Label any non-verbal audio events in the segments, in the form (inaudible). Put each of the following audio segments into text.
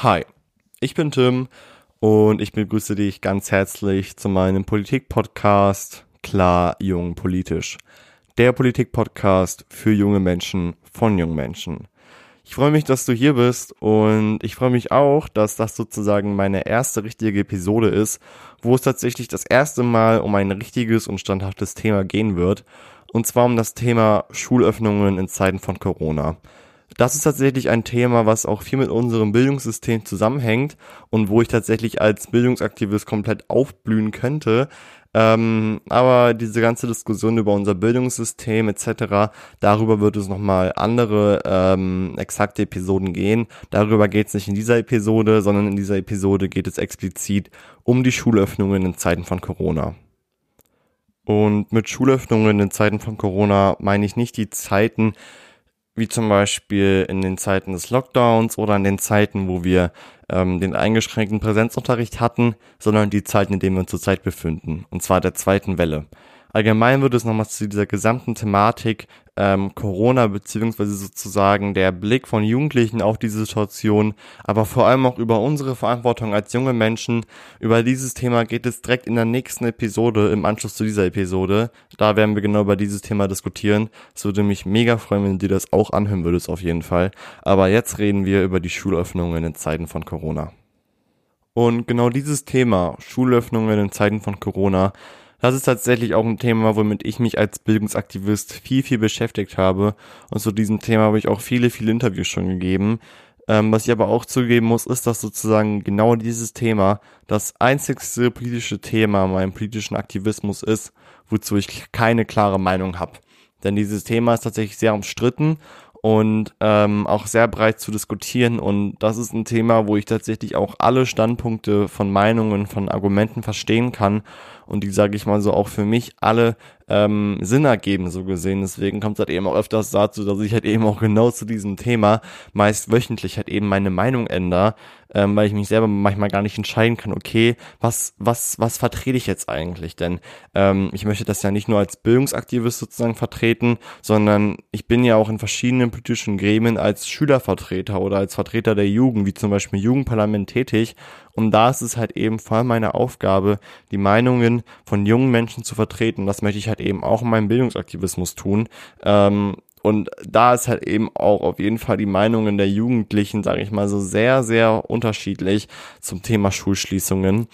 Hi, ich bin Tim und ich begrüße dich ganz herzlich zu meinem Politik-Podcast Klar Jung Politisch. Der Politik-Podcast für junge Menschen von jungen Menschen. Ich freue mich, dass du hier bist und ich freue mich auch, dass das sozusagen meine erste richtige Episode ist, wo es tatsächlich das erste Mal um ein richtiges und standhaftes Thema gehen wird. Und zwar um das Thema Schulöffnungen in Zeiten von Corona. Das ist tatsächlich ein Thema, was auch viel mit unserem Bildungssystem zusammenhängt und wo ich tatsächlich als Bildungsaktivist komplett aufblühen könnte. Ähm, aber diese ganze Diskussion über unser Bildungssystem etc., darüber wird es nochmal andere ähm, exakte Episoden gehen. Darüber geht es nicht in dieser Episode, sondern in dieser Episode geht es explizit um die Schulöffnungen in Zeiten von Corona. Und mit Schulöffnungen in Zeiten von Corona meine ich nicht die Zeiten, wie zum Beispiel in den Zeiten des Lockdowns oder in den Zeiten, wo wir ähm, den eingeschränkten Präsenzunterricht hatten, sondern die Zeiten, in denen wir uns zurzeit befinden, und zwar der zweiten Welle. Allgemein wird es nochmal zu dieser gesamten Thematik ähm, Corona beziehungsweise sozusagen der Blick von Jugendlichen auf diese Situation, aber vor allem auch über unsere Verantwortung als junge Menschen. Über dieses Thema geht es direkt in der nächsten Episode im Anschluss zu dieser Episode. Da werden wir genau über dieses Thema diskutieren. Es würde mich mega freuen, wenn du dir das auch anhören würdest auf jeden Fall. Aber jetzt reden wir über die Schulöffnungen in Zeiten von Corona. Und genau dieses Thema, Schulöffnungen in Zeiten von Corona, das ist tatsächlich auch ein Thema, womit ich mich als Bildungsaktivist viel, viel beschäftigt habe. Und zu diesem Thema habe ich auch viele, viele Interviews schon gegeben. Ähm, was ich aber auch zugeben muss, ist, dass sozusagen genau dieses Thema das einzigste politische Thema meinem politischen Aktivismus ist, wozu ich keine klare Meinung habe. Denn dieses Thema ist tatsächlich sehr umstritten und ähm, auch sehr breit zu diskutieren. Und das ist ein Thema, wo ich tatsächlich auch alle Standpunkte von Meinungen, von Argumenten verstehen kann und die, sage ich mal so, auch für mich alle ähm, Sinn ergeben, so gesehen. Deswegen kommt es halt eben auch öfters dazu, dass ich halt eben auch genau zu diesem Thema meist wöchentlich halt eben meine Meinung ändere, ähm, weil ich mich selber manchmal gar nicht entscheiden kann, okay, was, was, was vertrete ich jetzt eigentlich? Denn ähm, ich möchte das ja nicht nur als Bildungsaktivist sozusagen vertreten, sondern ich bin ja auch in verschiedenen politischen Gremien als Schülervertreter oder als Vertreter der Jugend, wie zum Beispiel Jugendparlament tätig und da ist es halt eben vor allem meine Aufgabe, die Meinungen von jungen Menschen zu vertreten. Das möchte ich halt eben auch in meinem Bildungsaktivismus tun. Ähm, und da ist halt eben auch auf jeden Fall die Meinungen der Jugendlichen, sage ich mal so, sehr, sehr unterschiedlich zum Thema Schulschließungen.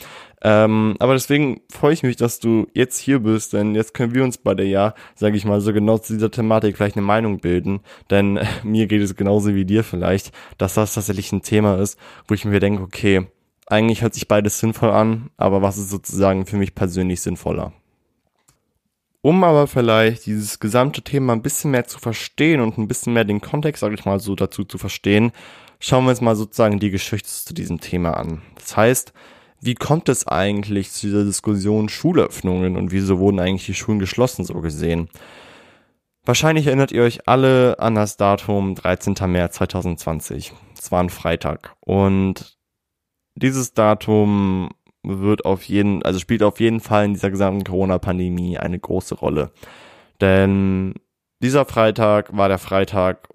Ähm, aber deswegen freue ich mich, dass du jetzt hier bist, denn jetzt können wir uns bei der ja, sage ich mal, so genau zu dieser Thematik vielleicht eine Meinung bilden. Denn (laughs) mir geht es genauso wie dir vielleicht, dass das tatsächlich ein Thema ist, wo ich mir denke, okay, eigentlich hört sich beides sinnvoll an, aber was ist sozusagen für mich persönlich sinnvoller? Um aber vielleicht dieses gesamte Thema ein bisschen mehr zu verstehen und ein bisschen mehr den Kontext, sage ich mal so, dazu zu verstehen, schauen wir uns mal sozusagen die Geschichte zu diesem Thema an. Das heißt, wie kommt es eigentlich zu dieser Diskussion Schulöffnungen und wieso wurden eigentlich die Schulen geschlossen, so gesehen? Wahrscheinlich erinnert ihr euch alle an das Datum 13. März 2020. Es war ein Freitag und dieses Datum wird auf jeden, also spielt auf jeden Fall in dieser gesamten Corona-Pandemie eine große Rolle. Denn dieser Freitag war der Freitag,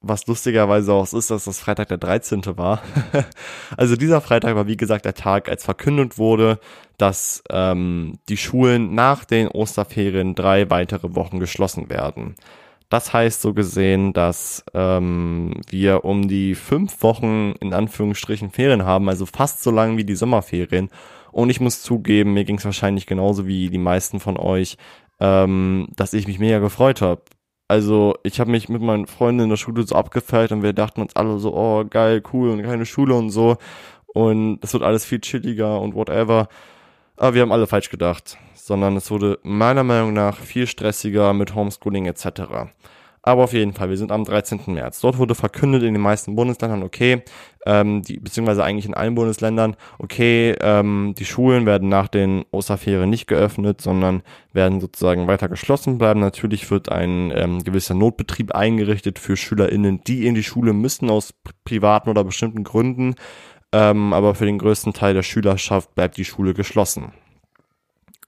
was lustigerweise auch ist, dass das Freitag der 13. war. (laughs) also dieser Freitag war wie gesagt der Tag, als verkündet wurde, dass ähm, die Schulen nach den Osterferien drei weitere Wochen geschlossen werden. Das heißt so gesehen, dass ähm, wir um die fünf Wochen in Anführungsstrichen Ferien haben, also fast so lang wie die Sommerferien. Und ich muss zugeben, mir ging es wahrscheinlich genauso wie die meisten von euch, ähm, dass ich mich mega gefreut habe. Also ich habe mich mit meinen Freunden in der Schule so abgefeiert und wir dachten uns alle so, oh geil, cool und keine Schule und so. Und es wird alles viel chilliger und whatever. Aber wir haben alle falsch gedacht sondern es wurde meiner Meinung nach viel stressiger mit Homeschooling etc. Aber auf jeden Fall, wir sind am 13. März. Dort wurde verkündet in den meisten Bundesländern, okay, ähm, die, beziehungsweise eigentlich in allen Bundesländern, okay, ähm, die Schulen werden nach den Osterferien nicht geöffnet, sondern werden sozusagen weiter geschlossen bleiben. Natürlich wird ein ähm, gewisser Notbetrieb eingerichtet für SchülerInnen, die in die Schule müssen aus privaten oder bestimmten Gründen. Ähm, aber für den größten Teil der Schülerschaft bleibt die Schule geschlossen.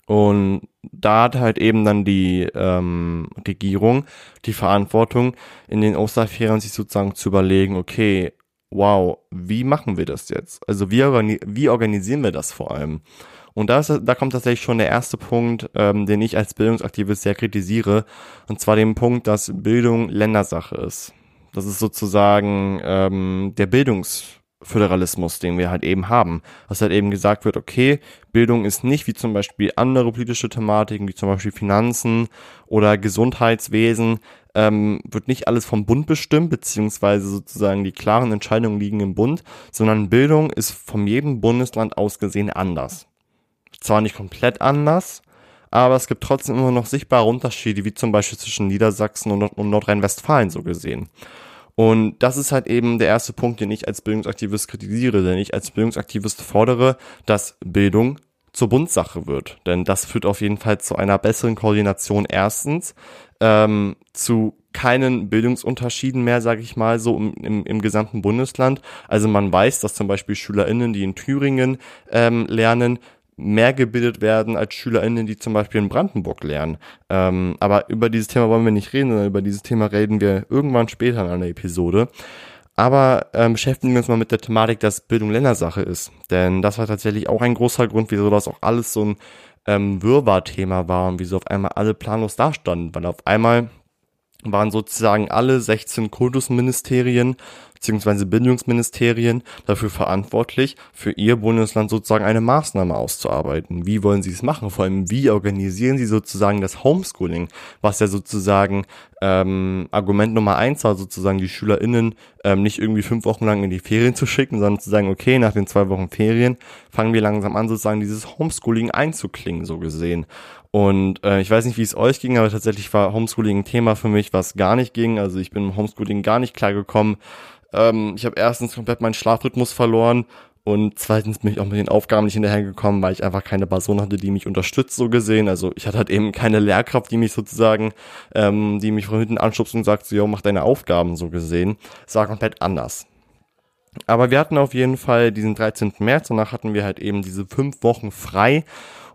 Und da hat halt eben dann die ähm, Regierung die Verantwortung, in den Osterferien sich sozusagen zu überlegen, okay, wow, wie machen wir das jetzt? Also wie, organi wie organisieren wir das vor allem? Und da, ist, da kommt tatsächlich schon der erste Punkt, ähm, den ich als Bildungsaktivist sehr kritisiere, und zwar den Punkt, dass Bildung Ländersache ist. Das ist sozusagen ähm, der Bildungsföderalismus, den wir halt eben haben. Dass halt eben gesagt wird, okay, Bildung ist nicht wie zum Beispiel andere politische Thematiken, wie zum Beispiel Finanzen oder Gesundheitswesen, ähm, wird nicht alles vom Bund bestimmt, beziehungsweise sozusagen die klaren Entscheidungen liegen im Bund, sondern Bildung ist von jedem Bundesland aus gesehen anders. Zwar nicht komplett anders, aber es gibt trotzdem immer noch sichtbare Unterschiede, wie zum Beispiel zwischen Niedersachsen und, und Nordrhein-Westfalen so gesehen. Und das ist halt eben der erste Punkt, den ich als Bildungsaktivist kritisiere, denn ich als Bildungsaktivist fordere, dass Bildung zur Bundsache wird. Denn das führt auf jeden Fall zu einer besseren Koordination erstens, ähm, zu keinen Bildungsunterschieden mehr, sage ich mal, so im, im, im gesamten Bundesland. Also man weiß, dass zum Beispiel SchülerInnen, die in Thüringen ähm, lernen, mehr gebildet werden als SchülerInnen, die zum Beispiel in Brandenburg lernen. Ähm, aber über dieses Thema wollen wir nicht reden, sondern über dieses Thema reden wir irgendwann später in einer Episode. Aber ähm, beschäftigen wir uns mal mit der Thematik, dass Bildung Ländersache ist. Denn das war tatsächlich auch ein großer Grund, wieso das auch alles so ein ähm, Wirrwarr-Thema war und wieso auf einmal alle planlos dastanden. Weil auf einmal waren sozusagen alle 16 Kultusministerien beziehungsweise Bildungsministerien dafür verantwortlich, für ihr Bundesland sozusagen eine Maßnahme auszuarbeiten. Wie wollen sie es machen? Vor allem, wie organisieren sie sozusagen das Homeschooling, was ja sozusagen ähm, Argument Nummer eins war, sozusagen die SchülerInnen ähm, nicht irgendwie fünf Wochen lang in die Ferien zu schicken, sondern zu sagen, okay, nach den zwei Wochen Ferien fangen wir langsam an, sozusagen dieses Homeschooling einzuklingen, so gesehen. Und äh, ich weiß nicht, wie es euch ging, aber tatsächlich war Homeschooling ein Thema für mich, was gar nicht ging. Also ich bin im Homeschooling gar nicht klargekommen. Ähm, ich habe erstens komplett meinen Schlafrhythmus verloren und zweitens bin ich auch mit den Aufgaben nicht hinterhergekommen, weil ich einfach keine Person hatte, die mich unterstützt, so gesehen. Also ich hatte halt eben keine Lehrkraft, die mich sozusagen, ähm, die mich von hinten anschubst und sagt, so, yo, mach deine Aufgaben, so gesehen. Es war komplett anders. Aber wir hatten auf jeden Fall diesen 13. März, danach hatten wir halt eben diese fünf Wochen frei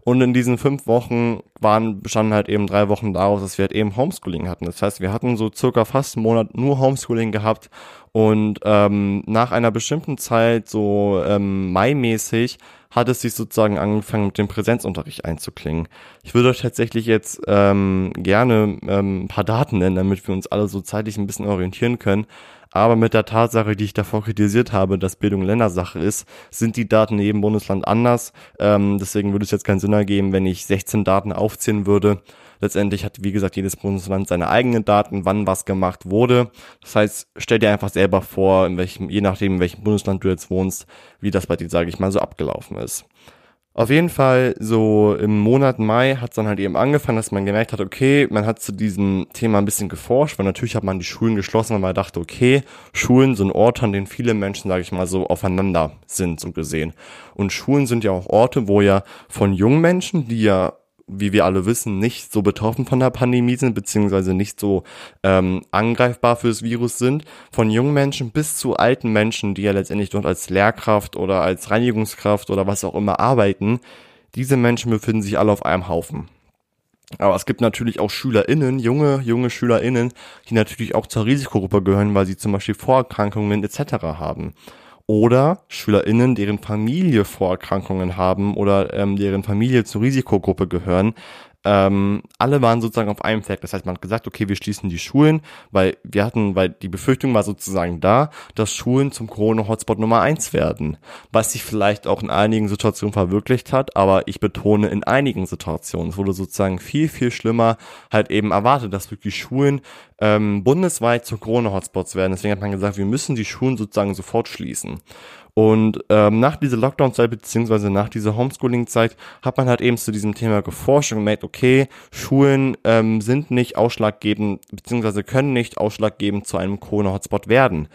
und in diesen fünf Wochen waren, bestanden halt eben drei Wochen daraus, dass wir halt eben Homeschooling hatten. Das heißt, wir hatten so circa fast einen Monat nur Homeschooling gehabt und ähm, nach einer bestimmten Zeit, so ähm, Mai-mäßig, hat es sich sozusagen angefangen, mit dem Präsenzunterricht einzuklingen. Ich würde euch tatsächlich jetzt ähm, gerne ähm, ein paar Daten nennen, damit wir uns alle so zeitlich ein bisschen orientieren können. Aber mit der Tatsache, die ich davor kritisiert habe, dass Bildung Ländersache ist, sind die Daten in jedem Bundesland anders. Ähm, deswegen würde es jetzt keinen Sinn ergeben, wenn ich 16 Daten aufziehen würde. Letztendlich hat, wie gesagt, jedes Bundesland seine eigenen Daten, wann was gemacht wurde. Das heißt, stell dir einfach selber vor, in welchem, je nachdem, in welchem Bundesland du jetzt wohnst, wie das bei dir, sage ich mal, so abgelaufen ist. Auf jeden Fall, so im Monat Mai hat es dann halt eben angefangen, dass man gemerkt hat, okay, man hat zu diesem Thema ein bisschen geforscht, weil natürlich hat man die Schulen geschlossen, weil man dachte, okay, Schulen sind Orte, an denen viele Menschen, sage ich mal, so aufeinander sind, so gesehen. Und Schulen sind ja auch Orte, wo ja von jungen Menschen, die ja wie wir alle wissen, nicht so betroffen von der Pandemie sind, beziehungsweise nicht so ähm, angreifbar fürs Virus sind, von jungen Menschen bis zu alten Menschen, die ja letztendlich dort als Lehrkraft oder als Reinigungskraft oder was auch immer arbeiten, diese Menschen befinden sich alle auf einem Haufen. Aber es gibt natürlich auch SchülerInnen, junge, junge SchülerInnen, die natürlich auch zur Risikogruppe gehören, weil sie zum Beispiel Vorerkrankungen etc. haben oder SchülerInnen, deren Familie Vorerkrankungen haben oder ähm, deren Familie zur Risikogruppe gehören, ähm, alle waren sozusagen auf einem Fleck. Das heißt, man hat gesagt, okay, wir schließen die Schulen, weil wir hatten, weil die Befürchtung war sozusagen da, dass Schulen zum Corona-Hotspot Nummer eins werden. Was sich vielleicht auch in einigen Situationen verwirklicht hat, aber ich betone in einigen Situationen. Es wurde sozusagen viel, viel schlimmer halt eben erwartet, dass wirklich Schulen ähm, bundesweit zu Corona-Hotspots werden. Deswegen hat man gesagt, wir müssen die Schulen sozusagen sofort schließen. Und ähm, nach dieser Lockdown-Zeit beziehungsweise nach dieser Homeschooling-Zeit hat man halt eben zu diesem Thema geforscht und gemerkt, okay, Schulen ähm, sind nicht ausschlaggebend beziehungsweise können nicht ausschlaggebend zu einem Corona-Hotspot werden.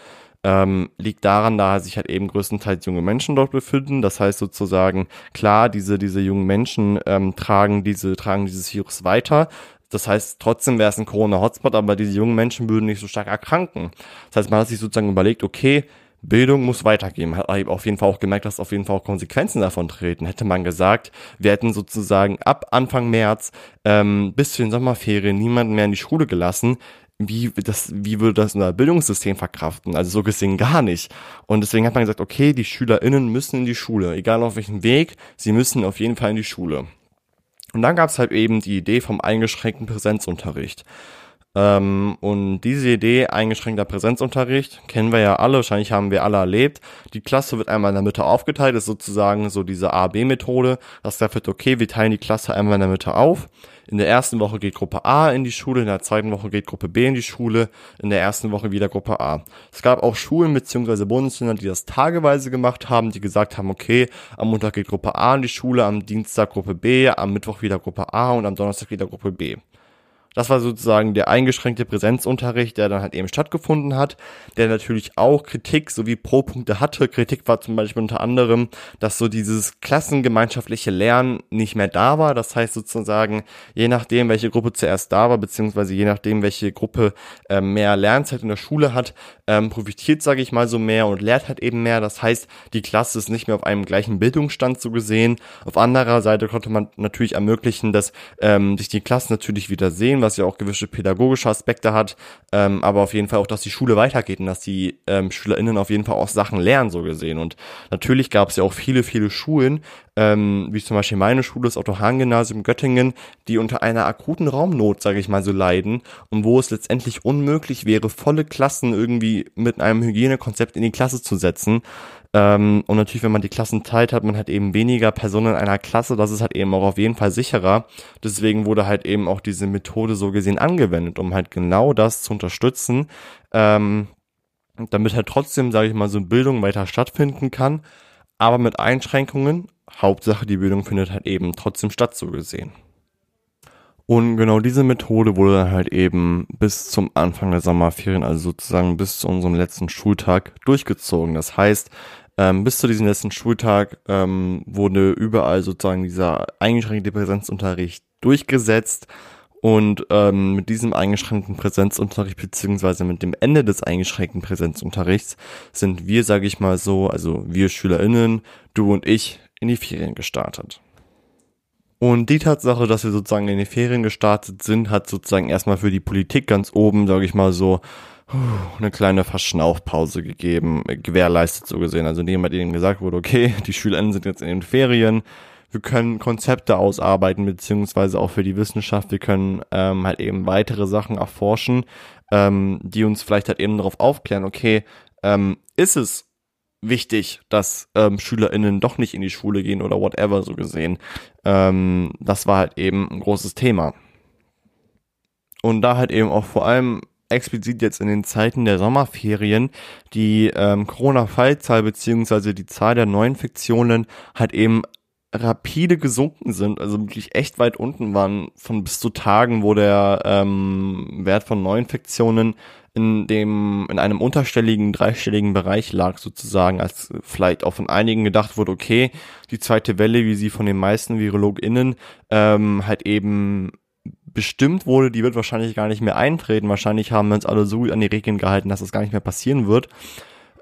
Ähm, liegt daran, da sich halt eben größtenteils junge Menschen dort befinden. Das heißt sozusagen, klar, diese, diese jungen Menschen ähm, tragen diese, tragen dieses Virus weiter. Das heißt, trotzdem wäre es ein Corona-Hotspot, aber diese jungen Menschen würden nicht so stark erkranken. Das heißt, man hat sich sozusagen überlegt, okay, Bildung muss weitergehen. Hat auf jeden Fall auch gemerkt, dass auf jeden Fall auch Konsequenzen davon treten. Hätte man gesagt, wir hätten sozusagen ab Anfang März ähm, bis zu den Sommerferien niemanden mehr in die Schule gelassen, wie das, wie würde das unser Bildungssystem verkraften? Also so gesehen gar nicht. Und deswegen hat man gesagt, okay, die SchülerInnen müssen in die Schule, egal auf welchem Weg, sie müssen auf jeden Fall in die Schule. Und dann gab es halt eben die Idee vom eingeschränkten Präsenzunterricht. Ähm, und diese Idee, eingeschränkter Präsenzunterricht, kennen wir ja alle, wahrscheinlich haben wir alle erlebt. Die Klasse wird einmal in der Mitte aufgeteilt, ist sozusagen so diese A-B-Methode. Das wird okay, wir teilen die Klasse einmal in der Mitte auf. In der ersten Woche geht Gruppe A in die Schule, in der zweiten Woche geht Gruppe B in die Schule, in der ersten Woche wieder Gruppe A. Es gab auch Schulen bzw. Bundesländer, die das tageweise gemacht haben, die gesagt haben, okay, am Montag geht Gruppe A in die Schule, am Dienstag Gruppe B, am Mittwoch wieder Gruppe A und am Donnerstag wieder Gruppe B. Das war sozusagen der eingeschränkte Präsenzunterricht, der dann halt eben stattgefunden hat, der natürlich auch Kritik sowie Pro-Punkte hatte. Kritik war zum Beispiel unter anderem, dass so dieses klassengemeinschaftliche Lernen nicht mehr da war. Das heißt sozusagen, je nachdem, welche Gruppe zuerst da war, beziehungsweise je nachdem, welche Gruppe äh, mehr Lernzeit in der Schule hat, ähm, profitiert, sage ich mal, so mehr und lernt halt eben mehr. Das heißt, die Klasse ist nicht mehr auf einem gleichen Bildungsstand so gesehen. Auf anderer Seite konnte man natürlich ermöglichen, dass ähm, sich die Klassen natürlich wieder sehen, was ja auch gewisse pädagogische Aspekte hat, ähm, aber auf jeden Fall auch, dass die Schule weitergeht und dass die ähm, SchülerInnen auf jeden Fall auch Sachen lernen, so gesehen. Und natürlich gab es ja auch viele, viele Schulen, ähm, wie zum Beispiel meine Schule, das Otto-Hahn-Gymnasium Göttingen, die unter einer akuten Raumnot, sage ich mal so, leiden und wo es letztendlich unmöglich wäre, volle Klassen irgendwie mit einem Hygienekonzept in die Klasse zu setzen. Ähm, und natürlich, wenn man die Klassen teilt, hat man halt eben weniger Personen in einer Klasse. Das ist halt eben auch auf jeden Fall sicherer. Deswegen wurde halt eben auch diese Methode so gesehen angewendet, um halt genau das zu unterstützen. Ähm, damit halt trotzdem, sage ich mal, so Bildung weiter stattfinden kann, aber mit Einschränkungen. Hauptsache, die Bildung findet halt eben trotzdem statt, so gesehen. Und genau diese Methode wurde dann halt eben bis zum Anfang der Sommerferien, also sozusagen bis zu unserem letzten Schultag durchgezogen. Das heißt, ähm, bis zu diesem letzten Schultag ähm, wurde überall sozusagen dieser eingeschränkte Präsenzunterricht durchgesetzt. Und ähm, mit diesem eingeschränkten Präsenzunterricht beziehungsweise mit dem Ende des eingeschränkten Präsenzunterrichts sind wir, sage ich mal so, also wir SchülerInnen, du und ich, in die Ferien gestartet. Und die Tatsache, dass wir sozusagen in die Ferien gestartet sind, hat sozusagen erstmal für die Politik ganz oben, sage ich mal so, eine kleine Verschnaufpause gegeben, gewährleistet so gesehen. Also indem bei denen gesagt wurde, okay, (laughs) die SchülerInnen sind jetzt in den Ferien, wir können Konzepte ausarbeiten, beziehungsweise auch für die Wissenschaft, wir können ähm, halt eben weitere Sachen erforschen, ähm, die uns vielleicht halt eben darauf aufklären, okay, ähm, ist es wichtig, dass ähm, SchülerInnen doch nicht in die Schule gehen oder whatever so gesehen. Ähm, das war halt eben ein großes Thema. Und da halt eben auch vor allem explizit jetzt in den Zeiten der Sommerferien. Die ähm, Corona-Fallzahl beziehungsweise die Zahl der Neuinfektionen halt eben rapide gesunken sind, also wirklich echt weit unten waren, von bis zu Tagen, wo der ähm, Wert von Neuinfektionen in dem, in einem unterstelligen, dreistelligen Bereich lag sozusagen, als vielleicht auch von einigen gedacht wurde, okay, die zweite Welle, wie sie von den meisten VirologInnen ähm, halt eben bestimmt wurde, die wird wahrscheinlich gar nicht mehr eintreten. Wahrscheinlich haben wir uns alle so an die Regeln gehalten, dass das gar nicht mehr passieren wird.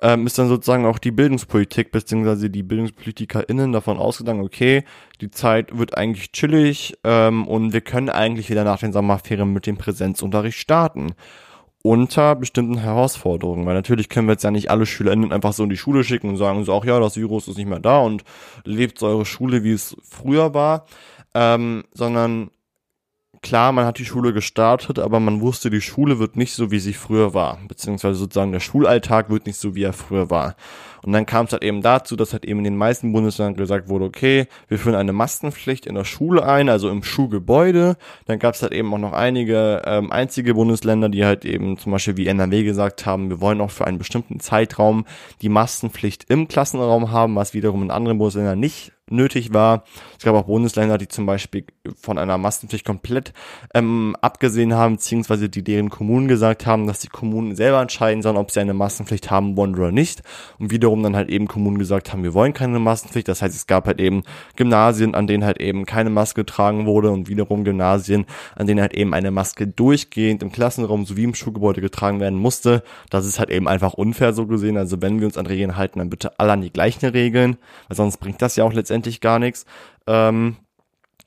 Ähm, ist dann sozusagen auch die Bildungspolitik beziehungsweise die BildungspolitikerInnen davon ausgegangen, okay, die Zeit wird eigentlich chillig ähm, und wir können eigentlich wieder nach den Sommerferien mit dem Präsenzunterricht starten unter bestimmten Herausforderungen. Weil natürlich können wir jetzt ja nicht alle SchülerInnen einfach so in die Schule schicken und sagen so, ach ja, das Virus ist nicht mehr da und lebt so eure Schule, wie es früher war. Ähm, sondern klar, man hat die Schule gestartet, aber man wusste, die Schule wird nicht so, wie sie früher war. Beziehungsweise sozusagen der Schulalltag wird nicht so, wie er früher war. Und dann kam es halt eben dazu, dass halt eben in den meisten Bundesländern gesagt wurde, okay, wir führen eine Maskenpflicht in der Schule ein, also im Schulgebäude. Dann gab es halt eben auch noch einige ähm, einzige Bundesländer, die halt eben zum Beispiel wie NRW gesagt haben, wir wollen auch für einen bestimmten Zeitraum die Maskenpflicht im Klassenraum haben, was wiederum in anderen Bundesländern nicht nötig war. Es gab auch Bundesländer, die zum Beispiel von einer Maskenpflicht komplett ähm, abgesehen haben, beziehungsweise die deren Kommunen gesagt haben, dass die Kommunen selber entscheiden sollen, ob sie eine Maskenpflicht haben wollen oder nicht. Und wiederum dann halt eben Kommunen gesagt haben, wir wollen keine Maskenpflicht. Das heißt, es gab halt eben Gymnasien, an denen halt eben keine Maske getragen wurde und wiederum Gymnasien, an denen halt eben eine Maske durchgehend im Klassenraum sowie im Schulgebäude getragen werden musste. Das ist halt eben einfach unfair so gesehen. Also wenn wir uns an Regeln halten, dann bitte alle an die gleichen Regeln, weil sonst bringt das ja auch letztendlich letztendlich gar nichts. Ähm,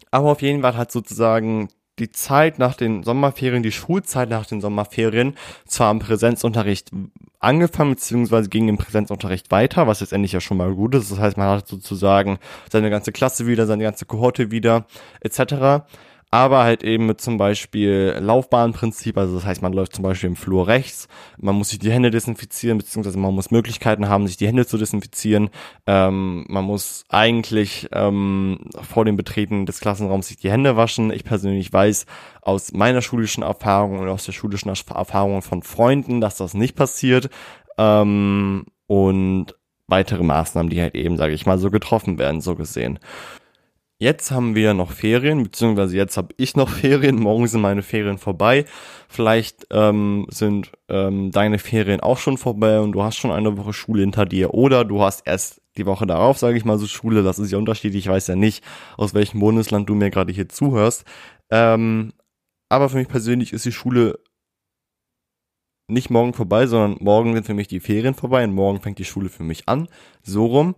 aber auf jeden Fall hat sozusagen die Zeit nach den Sommerferien, die Schulzeit nach den Sommerferien zwar im Präsenzunterricht angefangen, beziehungsweise ging im Präsenzunterricht weiter, was jetzt endlich ja schon mal gut ist. Das heißt, man hat sozusagen seine ganze Klasse wieder, seine ganze Kohorte wieder, etc aber halt eben mit zum Beispiel Laufbahnprinzip, also das heißt, man läuft zum Beispiel im Flur rechts, man muss sich die Hände desinfizieren, beziehungsweise man muss Möglichkeiten haben, sich die Hände zu desinfizieren, ähm, man muss eigentlich ähm, vor dem Betreten des Klassenraums sich die Hände waschen. Ich persönlich weiß aus meiner schulischen Erfahrung und aus der schulischen Erfahrung von Freunden, dass das nicht passiert ähm, und weitere Maßnahmen, die halt eben, sage ich mal, so getroffen werden, so gesehen. Jetzt haben wir noch Ferien, beziehungsweise jetzt habe ich noch (laughs) Ferien. Morgen sind meine Ferien vorbei. Vielleicht ähm, sind ähm, deine Ferien auch schon vorbei und du hast schon eine Woche Schule hinter dir. Oder du hast erst die Woche darauf, sage ich mal so, Schule. Das ist ja unterschiedlich. Ich weiß ja nicht, aus welchem Bundesland du mir gerade hier zuhörst. Ähm, aber für mich persönlich ist die Schule nicht morgen vorbei, sondern morgen sind für mich die Ferien vorbei und morgen fängt die Schule für mich an. So rum.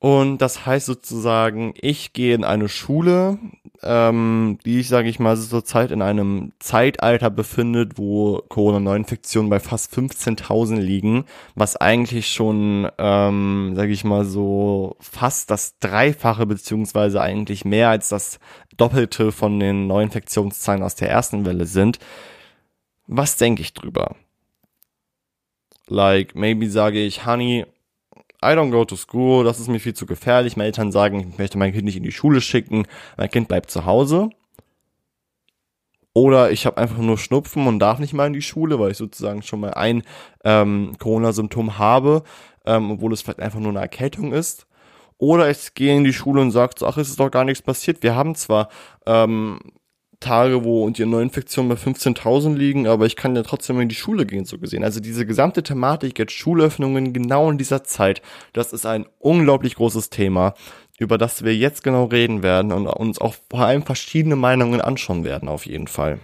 Und das heißt sozusagen, ich gehe in eine Schule, ähm, die ich, sage ich mal, zurzeit in einem Zeitalter befindet, wo Corona-Neuinfektionen bei fast 15.000 liegen, was eigentlich schon, ähm, sage ich mal so, fast das Dreifache beziehungsweise eigentlich mehr als das Doppelte von den Neuinfektionszahlen aus der ersten Welle sind. Was denke ich drüber? Like, maybe sage ich, Honey, I don't go to school, das ist mir viel zu gefährlich. Meine Eltern sagen, ich möchte mein Kind nicht in die Schule schicken, mein Kind bleibt zu Hause. Oder ich habe einfach nur Schnupfen und darf nicht mal in die Schule, weil ich sozusagen schon mal ein ähm, Corona-Symptom habe, ähm, obwohl es vielleicht einfach nur eine Erkältung ist. Oder ich gehe in die Schule und sage, ach, es ist doch gar nichts passiert. Wir haben zwar ähm, Tage, wo die Neuinfektionen bei 15.000 liegen, aber ich kann ja trotzdem in die Schule gehen, so gesehen. Also diese gesamte Thematik jetzt Schulöffnungen genau in dieser Zeit, das ist ein unglaublich großes Thema, über das wir jetzt genau reden werden und uns auch vor allem verschiedene Meinungen anschauen werden, auf jeden Fall.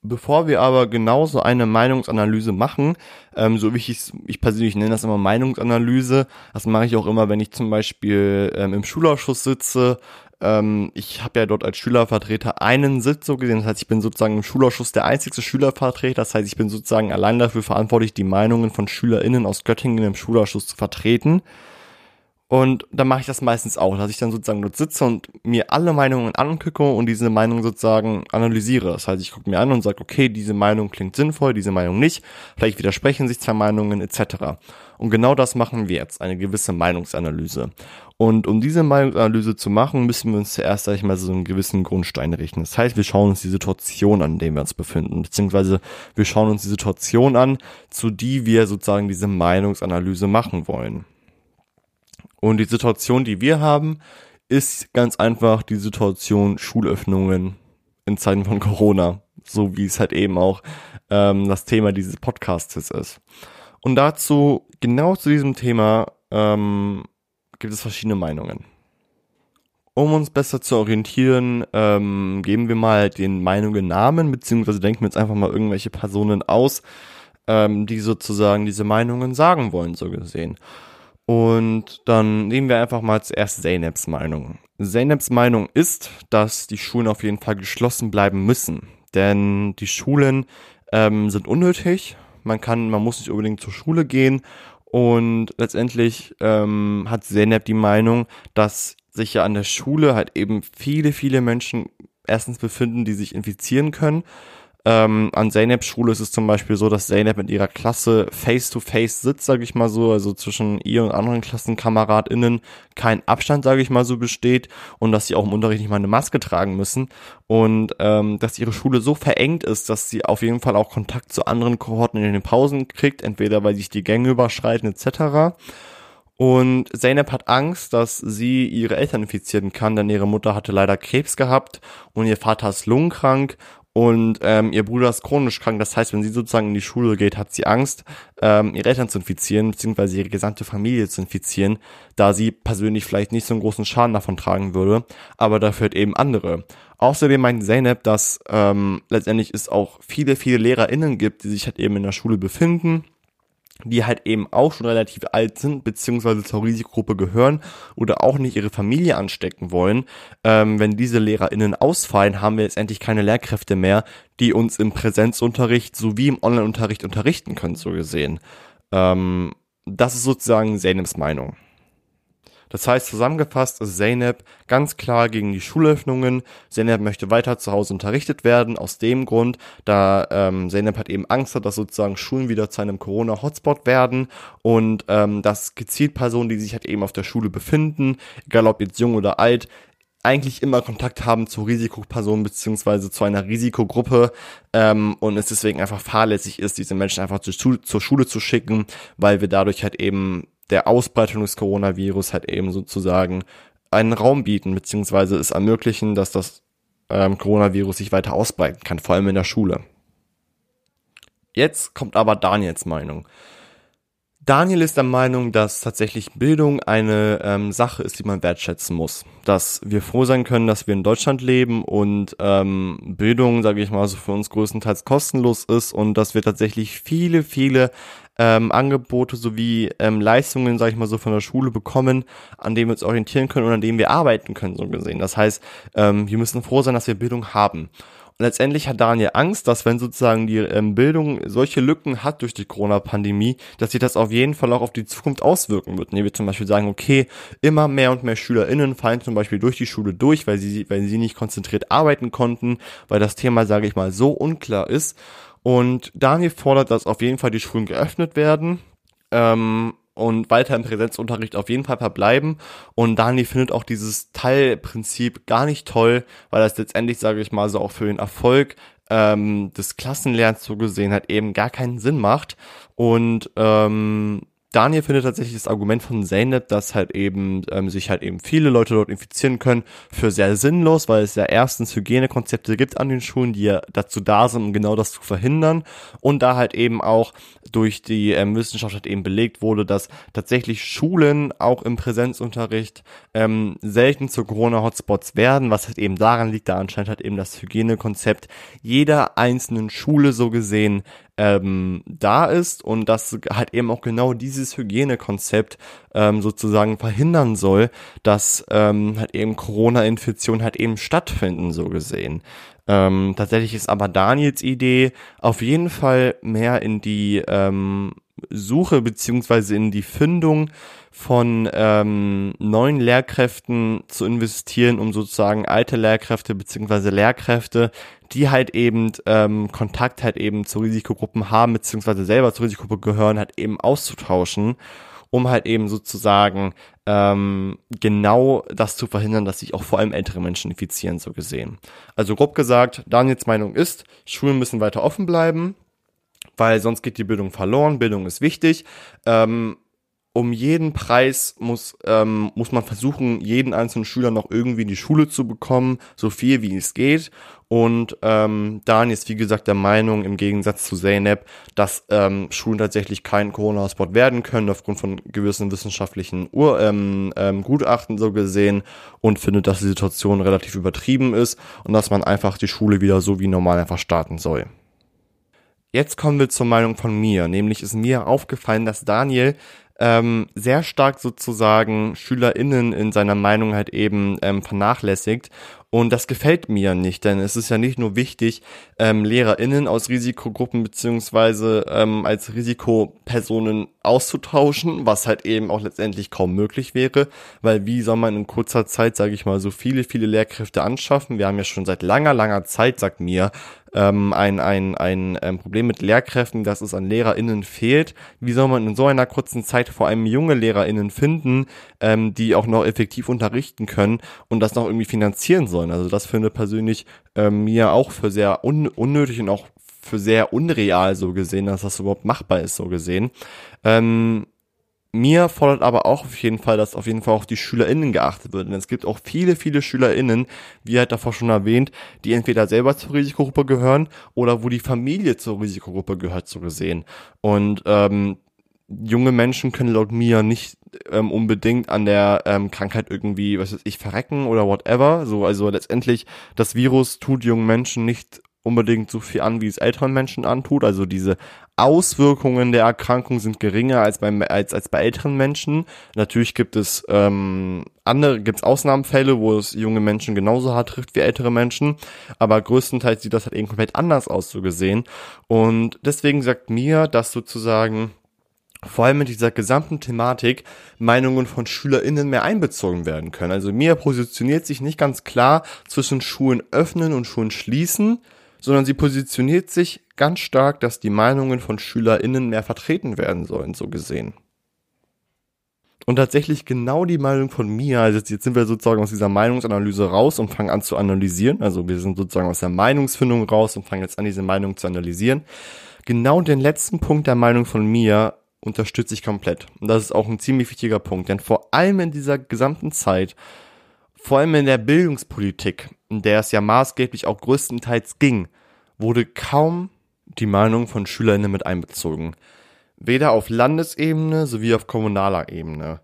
Bevor wir aber genauso eine Meinungsanalyse machen, ähm, so wie ich ich persönlich nenne das immer Meinungsanalyse, das mache ich auch immer, wenn ich zum Beispiel ähm, im Schulausschuss sitze ähm, ich habe ja dort als Schülervertreter einen Sitz so gesehen. Das heißt, ich bin sozusagen im Schulausschuss der einzigste Schülervertreter. Das heißt, ich bin sozusagen allein dafür verantwortlich, die Meinungen von SchülerInnen aus Göttingen im Schulausschuss zu vertreten. Und dann mache ich das meistens auch, dass ich dann sozusagen dort sitze und mir alle Meinungen angucke und diese Meinung sozusagen analysiere. Das heißt, ich gucke mir an und sage, okay, diese Meinung klingt sinnvoll, diese Meinung nicht. Vielleicht widersprechen sich zwei Meinungen etc. Und genau das machen wir jetzt, eine gewisse Meinungsanalyse. Und um diese Meinungsanalyse zu machen, müssen wir uns zuerst, sag ich mal, so einen gewissen Grundstein richten. Das heißt, wir schauen uns die Situation an, in der wir uns befinden, beziehungsweise wir schauen uns die Situation an, zu die wir sozusagen diese Meinungsanalyse machen wollen. Und die Situation, die wir haben, ist ganz einfach die Situation Schulöffnungen in Zeiten von Corona, so wie es halt eben auch ähm, das Thema dieses Podcasts ist. Und dazu, genau zu diesem Thema, ähm, gibt es verschiedene Meinungen. Um uns besser zu orientieren, ähm, geben wir mal den Meinungen Namen, beziehungsweise denken wir uns einfach mal irgendwelche Personen aus, ähm, die sozusagen diese Meinungen sagen wollen, so gesehen. Und dann nehmen wir einfach mal zuerst Zeynep's Meinung. Zeynep's Meinung ist, dass die Schulen auf jeden Fall geschlossen bleiben müssen. Denn die Schulen ähm, sind unnötig. Man kann, man muss nicht unbedingt zur Schule gehen. Und letztendlich ähm, hat Zeynep die Meinung, dass sich ja an der Schule halt eben viele, viele Menschen erstens befinden, die sich infizieren können ähm, an Zeynep's Schule ist es zum Beispiel so, dass Zeynep mit ihrer Klasse face-to-face -face sitzt, sage ich mal so, also zwischen ihr und anderen KlassenkameradInnen kein Abstand, sage ich mal so, besteht und dass sie auch im Unterricht nicht mal eine Maske tragen müssen und ähm, dass ihre Schule so verengt ist, dass sie auf jeden Fall auch Kontakt zu anderen Kohorten in den Pausen kriegt, entweder weil sich die Gänge überschreiten etc., und Zeynep hat Angst, dass sie ihre Eltern infizieren kann, denn ihre Mutter hatte leider Krebs gehabt und ihr Vater ist lungenkrank und ähm, ihr Bruder ist chronisch krank. Das heißt, wenn sie sozusagen in die Schule geht, hat sie Angst, ähm, ihre Eltern zu infizieren, beziehungsweise ihre gesamte Familie zu infizieren, da sie persönlich vielleicht nicht so einen großen Schaden davon tragen würde, aber dafür halt eben andere. Außerdem meint Zeynep, dass ähm, letztendlich es auch viele, viele LehrerInnen gibt, die sich halt eben in der Schule befinden die halt eben auch schon relativ alt sind, beziehungsweise zur Risikogruppe gehören oder auch nicht ihre Familie anstecken wollen. Ähm, wenn diese LehrerInnen ausfallen, haben wir letztendlich keine Lehrkräfte mehr, die uns im Präsenzunterricht sowie im Onlineunterricht unterrichten können, so gesehen. Ähm, das ist sozusagen Zeynep's Meinung. Das heißt, zusammengefasst ist Zeynep ganz klar gegen die Schulöffnungen. Zeynep möchte weiter zu Hause unterrichtet werden, aus dem Grund, da ähm, Zeynep hat eben Angst hat, dass sozusagen Schulen wieder zu einem Corona-Hotspot werden und ähm, dass gezielt Personen, die sich halt eben auf der Schule befinden, egal ob jetzt jung oder alt, eigentlich immer Kontakt haben zu Risikopersonen beziehungsweise zu einer Risikogruppe ähm, und es deswegen einfach fahrlässig ist, diese Menschen einfach zu, zur Schule zu schicken, weil wir dadurch halt eben der Ausbreitung des Coronavirus halt eben sozusagen einen Raum bieten, beziehungsweise es ermöglichen, dass das ähm, Coronavirus sich weiter ausbreiten kann, vor allem in der Schule. Jetzt kommt aber Daniels Meinung. Daniel ist der Meinung, dass tatsächlich Bildung eine ähm, Sache ist, die man wertschätzen muss. Dass wir froh sein können, dass wir in Deutschland leben und ähm, Bildung, sage ich mal, so für uns größtenteils kostenlos ist und dass wir tatsächlich viele, viele ähm, Angebote sowie ähm, Leistungen, sage ich mal so, von der Schule bekommen, an denen wir uns orientieren können und an denen wir arbeiten können, so gesehen. Das heißt, ähm, wir müssen froh sein, dass wir Bildung haben. Letztendlich hat Daniel Angst, dass wenn sozusagen die ähm, Bildung solche Lücken hat durch die Corona-Pandemie, dass sich das auf jeden Fall auch auf die Zukunft auswirken wird. Indem wir zum Beispiel sagen, okay, immer mehr und mehr SchülerInnen fallen zum Beispiel durch die Schule durch, weil sie, weil sie nicht konzentriert arbeiten konnten, weil das Thema, sage ich mal, so unklar ist. Und Daniel fordert, dass auf jeden Fall die Schulen geöffnet werden. Ähm, und weiter im Präsenzunterricht auf jeden Fall verbleiben. Und Dani findet auch dieses Teilprinzip gar nicht toll, weil das letztendlich, sage ich mal, so auch für den Erfolg ähm, des Klassenlernens so gesehen hat eben gar keinen Sinn macht. Und ähm, Daniel findet tatsächlich das Argument von Zeynep, dass halt eben ähm, sich halt eben viele Leute dort infizieren können, für sehr sinnlos, weil es ja erstens Hygienekonzepte gibt an den Schulen, die ja dazu da sind, um genau das zu verhindern. Und da halt eben auch durch die ähm, Wissenschaft halt eben belegt wurde, dass tatsächlich Schulen auch im Präsenzunterricht ähm, selten zu Corona-Hotspots werden, was halt eben daran liegt, da anscheinend halt eben das Hygienekonzept jeder einzelnen Schule so gesehen ähm, da ist und das halt eben auch genau dieses Hygienekonzept ähm, sozusagen verhindern soll, dass ähm, halt eben Corona-Infektionen halt eben stattfinden, so gesehen. Ähm, tatsächlich ist aber Daniels Idee auf jeden Fall mehr in die ähm, Suche beziehungsweise in die Findung von ähm, neuen Lehrkräften zu investieren, um sozusagen alte Lehrkräfte beziehungsweise Lehrkräfte, die halt eben ähm, Kontakt halt eben zu Risikogruppen haben beziehungsweise selber zur Risikogruppe gehören, halt eben auszutauschen, um halt eben sozusagen ähm, genau das zu verhindern, dass sich auch vor allem ältere Menschen infizieren, so gesehen. Also grob gesagt, Daniels Meinung ist, Schulen müssen weiter offen bleiben, weil sonst geht die Bildung verloren. Bildung ist wichtig. Ähm, um jeden Preis muss, ähm, muss man versuchen, jeden einzelnen Schüler noch irgendwie in die Schule zu bekommen, so viel wie es geht. Und ähm, Dan ist wie gesagt der Meinung, im Gegensatz zu Zeynep, dass ähm, Schulen tatsächlich kein Corona-Hotspot werden können, aufgrund von gewissen wissenschaftlichen Ur ähm, ähm, Gutachten so gesehen und findet, dass die Situation relativ übertrieben ist und dass man einfach die Schule wieder so wie normal einfach starten soll. Jetzt kommen wir zur Meinung von mir, nämlich ist mir aufgefallen, dass Daniel ähm, sehr stark sozusagen SchülerInnen in seiner Meinung halt eben ähm, vernachlässigt. Und das gefällt mir nicht, denn es ist ja nicht nur wichtig, ähm, LehrerInnen aus Risikogruppen beziehungsweise ähm, als Risikopersonen auszutauschen, was halt eben auch letztendlich kaum möglich wäre, weil wie soll man in kurzer Zeit, sage ich mal, so viele, viele Lehrkräfte anschaffen? Wir haben ja schon seit langer, langer Zeit, sagt mir, ähm, ein, ein, ein, ein ähm, Problem mit Lehrkräften, dass es an LehrerInnen fehlt. Wie soll man in so einer kurzen Zeit vor allem junge LehrerInnen finden, ähm, die auch noch effektiv unterrichten können und das noch irgendwie finanzieren sollen? Also das finde persönlich ähm, mir auch für sehr un unnötig und auch für sehr unreal so gesehen, dass das überhaupt machbar ist so gesehen. Ähm, mir fordert aber auch auf jeden Fall, dass auf jeden Fall auch die SchülerInnen geachtet wird. Denn es gibt auch viele, viele SchülerInnen, wie halt davor schon erwähnt, die entweder selber zur Risikogruppe gehören oder wo die Familie zur Risikogruppe gehört, so gesehen. Und ähm, junge Menschen können laut mir nicht ähm, unbedingt an der ähm, Krankheit irgendwie, was weiß ich, verrecken oder whatever. So, also letztendlich, das Virus tut jungen Menschen nicht unbedingt so viel an, wie es älteren Menschen antut. Also diese Auswirkungen der Erkrankung sind geringer als bei, als, als bei älteren Menschen. Natürlich gibt es ähm, andere, gibt es Ausnahmefälle, wo es junge Menschen genauso hart trifft wie ältere Menschen, aber größtenteils sieht das halt eben komplett anders aus, so gesehen. Und deswegen sagt mir, dass sozusagen vor allem mit dieser gesamten Thematik Meinungen von SchülerInnen mehr einbezogen werden können. Also mir positioniert sich nicht ganz klar zwischen Schulen öffnen und Schulen schließen, sondern sie positioniert sich ganz stark, dass die Meinungen von SchülerInnen mehr vertreten werden sollen, so gesehen. Und tatsächlich genau die Meinung von mir, also jetzt, sind wir sozusagen aus dieser Meinungsanalyse raus und fangen an zu analysieren. Also wir sind sozusagen aus der Meinungsfindung raus und fangen jetzt an, diese Meinung zu analysieren. Genau den letzten Punkt der Meinung von mir unterstütze ich komplett. Und das ist auch ein ziemlich wichtiger Punkt, denn vor allem in dieser gesamten Zeit, vor allem in der Bildungspolitik, in der es ja maßgeblich auch größtenteils ging, wurde kaum die Meinung von SchülerInnen mit einbezogen. Weder auf Landesebene sowie auf kommunaler Ebene.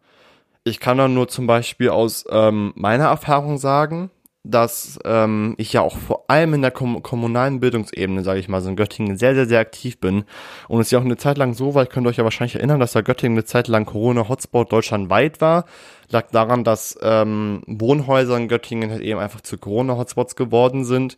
Ich kann da nur zum Beispiel aus ähm, meiner Erfahrung sagen, dass ähm, ich ja auch vor allem in der kom kommunalen Bildungsebene, sage ich mal, so in Göttingen sehr, sehr, sehr aktiv bin. Und es ist ja auch eine Zeit lang so war, ich könnt euch ja wahrscheinlich erinnern, dass da Göttingen eine Zeit lang Corona-Hotspot deutschlandweit war. Lag daran, dass ähm, Wohnhäuser in Göttingen halt eben einfach zu Corona-Hotspots geworden sind.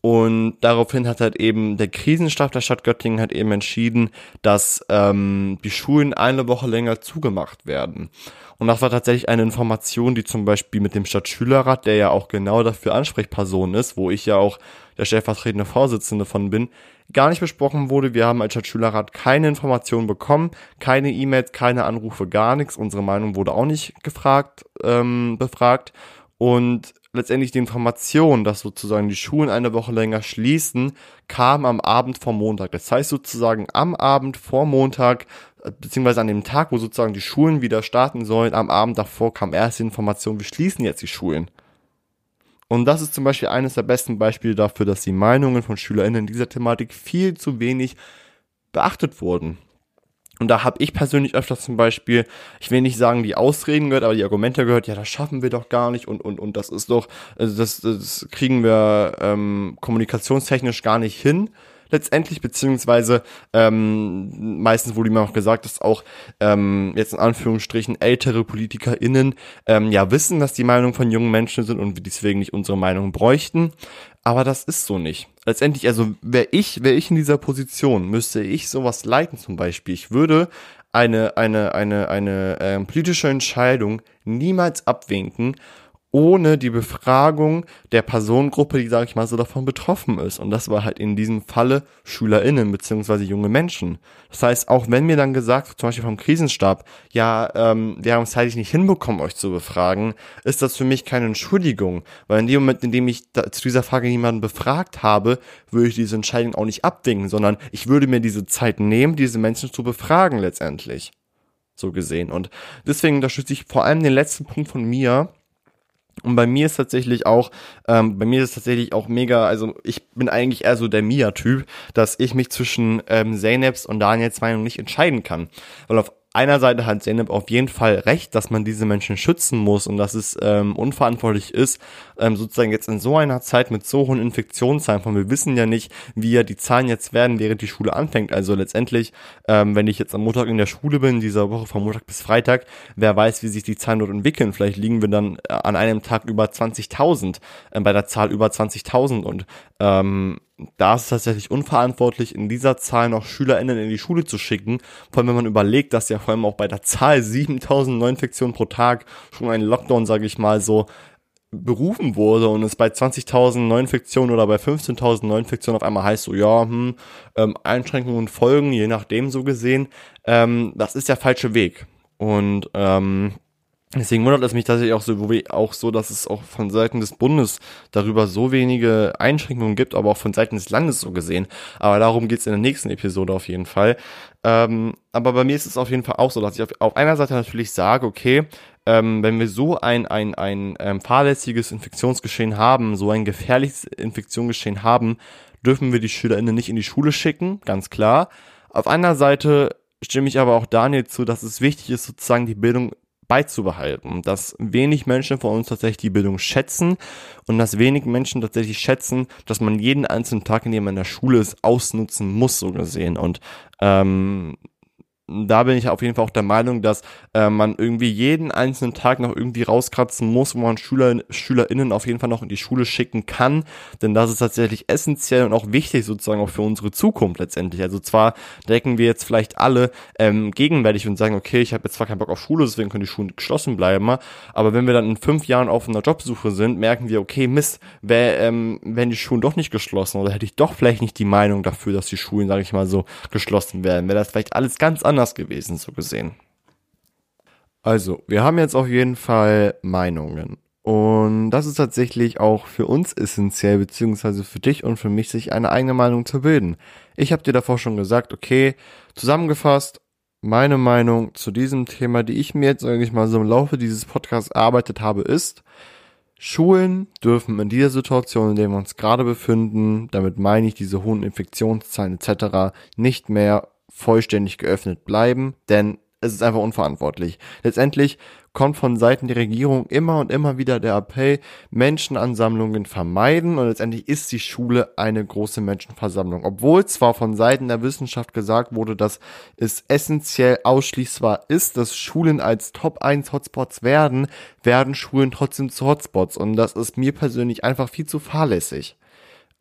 Und daraufhin hat halt eben der Krisenstab der Stadt Göttingen hat eben entschieden, dass ähm, die Schulen eine Woche länger zugemacht werden. Und das war tatsächlich eine Information, die zum Beispiel mit dem Stadtschülerrat, der ja auch genau dafür Ansprechperson ist, wo ich ja auch der stellvertretende Vorsitzende von bin, gar nicht besprochen wurde. Wir haben als Stadtschülerrat keine Informationen bekommen, keine E-Mails, keine Anrufe, gar nichts. Unsere Meinung wurde auch nicht gefragt, ähm, befragt. Und letztendlich die Information, dass sozusagen die Schulen eine Woche länger schließen, kam am Abend vor Montag. Das heißt sozusagen am Abend vor Montag beziehungsweise an dem Tag, wo sozusagen die Schulen wieder starten sollen, am Abend davor kam erst die Information, wir schließen jetzt die Schulen. Und das ist zum Beispiel eines der besten Beispiele dafür, dass die Meinungen von SchülerInnen in dieser Thematik viel zu wenig beachtet wurden. Und da habe ich persönlich öfters zum Beispiel, ich will nicht sagen, die Ausreden gehört, aber die Argumente gehört, ja, das schaffen wir doch gar nicht und und und das ist doch, also das, das kriegen wir ähm, kommunikationstechnisch gar nicht hin letztendlich, beziehungsweise ähm, meistens wurde mir auch gesagt, dass auch ähm, jetzt in Anführungsstrichen ältere PolitikerInnen ähm, ja wissen, dass die Meinung von jungen Menschen sind und wir deswegen nicht unsere Meinung bräuchten. Aber das ist so nicht. Letztendlich, also wäre ich, wäre ich in dieser Position, müsste ich sowas leiten zum Beispiel. Ich würde eine, eine, eine, eine äh, politische Entscheidung niemals abwinken ohne die Befragung der Personengruppe, die, sage ich mal, so davon betroffen ist. Und das war halt in diesem Falle SchülerInnen beziehungsweise junge Menschen. Das heißt, auch wenn mir dann gesagt zum Beispiel vom Krisenstab, ja, ähm, wir haben es zeitlich nicht hinbekommen, euch zu befragen, ist das für mich keine Entschuldigung. Weil in dem Moment, in dem ich da, zu dieser Frage jemanden befragt habe, würde ich diese Entscheidung auch nicht abwinken, sondern ich würde mir diese Zeit nehmen, diese Menschen zu befragen letztendlich. So gesehen. Und deswegen unterstütze ich vor allem den letzten Punkt von mir, und bei mir ist tatsächlich auch, ähm, bei mir ist tatsächlich auch mega, also ich bin eigentlich eher so der Mia-Typ, dass ich mich zwischen ähm, Zeynep's und Daniels Meinung nicht entscheiden kann. Weil auf einer Seite hat Zeynep auf jeden Fall recht, dass man diese Menschen schützen muss und dass es ähm, unverantwortlich ist, ähm, sozusagen jetzt in so einer Zeit mit so hohen Infektionszahlen, von wir wissen ja nicht, wie ja die Zahlen jetzt werden, während die Schule anfängt. Also letztendlich, ähm, wenn ich jetzt am Montag in der Schule bin, dieser Woche von Montag bis Freitag, wer weiß, wie sich die Zahlen dort entwickeln. Vielleicht liegen wir dann äh, an einem Tag über 20.000, äh, bei der Zahl über 20.000 und ähm, da ist es tatsächlich unverantwortlich, in dieser Zahl noch SchülerInnen in die Schule zu schicken. Vor allem, wenn man überlegt, dass ja vor allem auch bei der Zahl (laughs) 7000 Neuinfektionen pro Tag schon ein Lockdown, sage ich mal, so berufen wurde und es bei 20.000 Neuinfektionen oder bei 15.000 Neuinfektionen auf einmal heißt so, ja, hm, ähm, Einschränkungen folgen, je nachdem so gesehen, ähm, das ist der falsche Weg. Und ähm, Deswegen wundert es mich tatsächlich auch so, auch so, dass es auch von Seiten des Bundes darüber so wenige Einschränkungen gibt, aber auch von Seiten des Landes so gesehen. Aber darum geht's in der nächsten Episode auf jeden Fall. Ähm, aber bei mir ist es auf jeden Fall auch so, dass ich auf, auf einer Seite natürlich sage, okay, ähm, wenn wir so ein, ein, ein ähm, fahrlässiges Infektionsgeschehen haben, so ein gefährliches Infektionsgeschehen haben, dürfen wir die SchülerInnen nicht in die Schule schicken, ganz klar. Auf einer Seite stimme ich aber auch Daniel zu, dass es wichtig ist, sozusagen die Bildung beizubehalten. Dass wenig Menschen von uns tatsächlich die Bildung schätzen und dass wenig Menschen tatsächlich schätzen, dass man jeden einzelnen Tag, in dem man in der Schule ist, ausnutzen muss, so gesehen. Und ähm, da bin ich auf jeden Fall auch der Meinung, dass äh, man irgendwie jeden einzelnen Tag noch irgendwie rauskratzen muss, wo man Schüler, SchülerInnen auf jeden Fall noch in die Schule schicken kann. Denn das ist tatsächlich essentiell und auch wichtig sozusagen auch für unsere Zukunft letztendlich. Also zwar denken wir jetzt vielleicht alle ähm, gegenwärtig und sagen, okay, ich habe jetzt zwar keinen Bock auf Schule, deswegen können die Schulen geschlossen bleiben. Aber wenn wir dann in fünf Jahren auf einer Jobsuche sind, merken wir, okay, Mist, wär, ähm, wenn die Schulen doch nicht geschlossen oder hätte ich doch vielleicht nicht die Meinung dafür, dass die Schulen, sage ich mal so, geschlossen werden. Wäre das vielleicht alles ganz anders anders gewesen, so gesehen. Also, wir haben jetzt auf jeden Fall Meinungen. Und das ist tatsächlich auch für uns essentiell, beziehungsweise für dich und für mich, sich eine eigene Meinung zu bilden. Ich habe dir davor schon gesagt, okay, zusammengefasst, meine Meinung zu diesem Thema, die ich mir jetzt eigentlich mal so im Laufe dieses Podcasts erarbeitet habe, ist, Schulen dürfen in dieser Situation, in der wir uns gerade befinden, damit meine ich diese hohen Infektionszahlen etc., nicht mehr vollständig geöffnet bleiben, denn es ist einfach unverantwortlich. Letztendlich kommt von Seiten der Regierung immer und immer wieder der Appell, Menschenansammlungen vermeiden und letztendlich ist die Schule eine große Menschenversammlung. Obwohl zwar von Seiten der Wissenschaft gesagt wurde, dass es essentiell ausschließbar ist, dass Schulen als Top 1 Hotspots werden, werden Schulen trotzdem zu Hotspots und das ist mir persönlich einfach viel zu fahrlässig.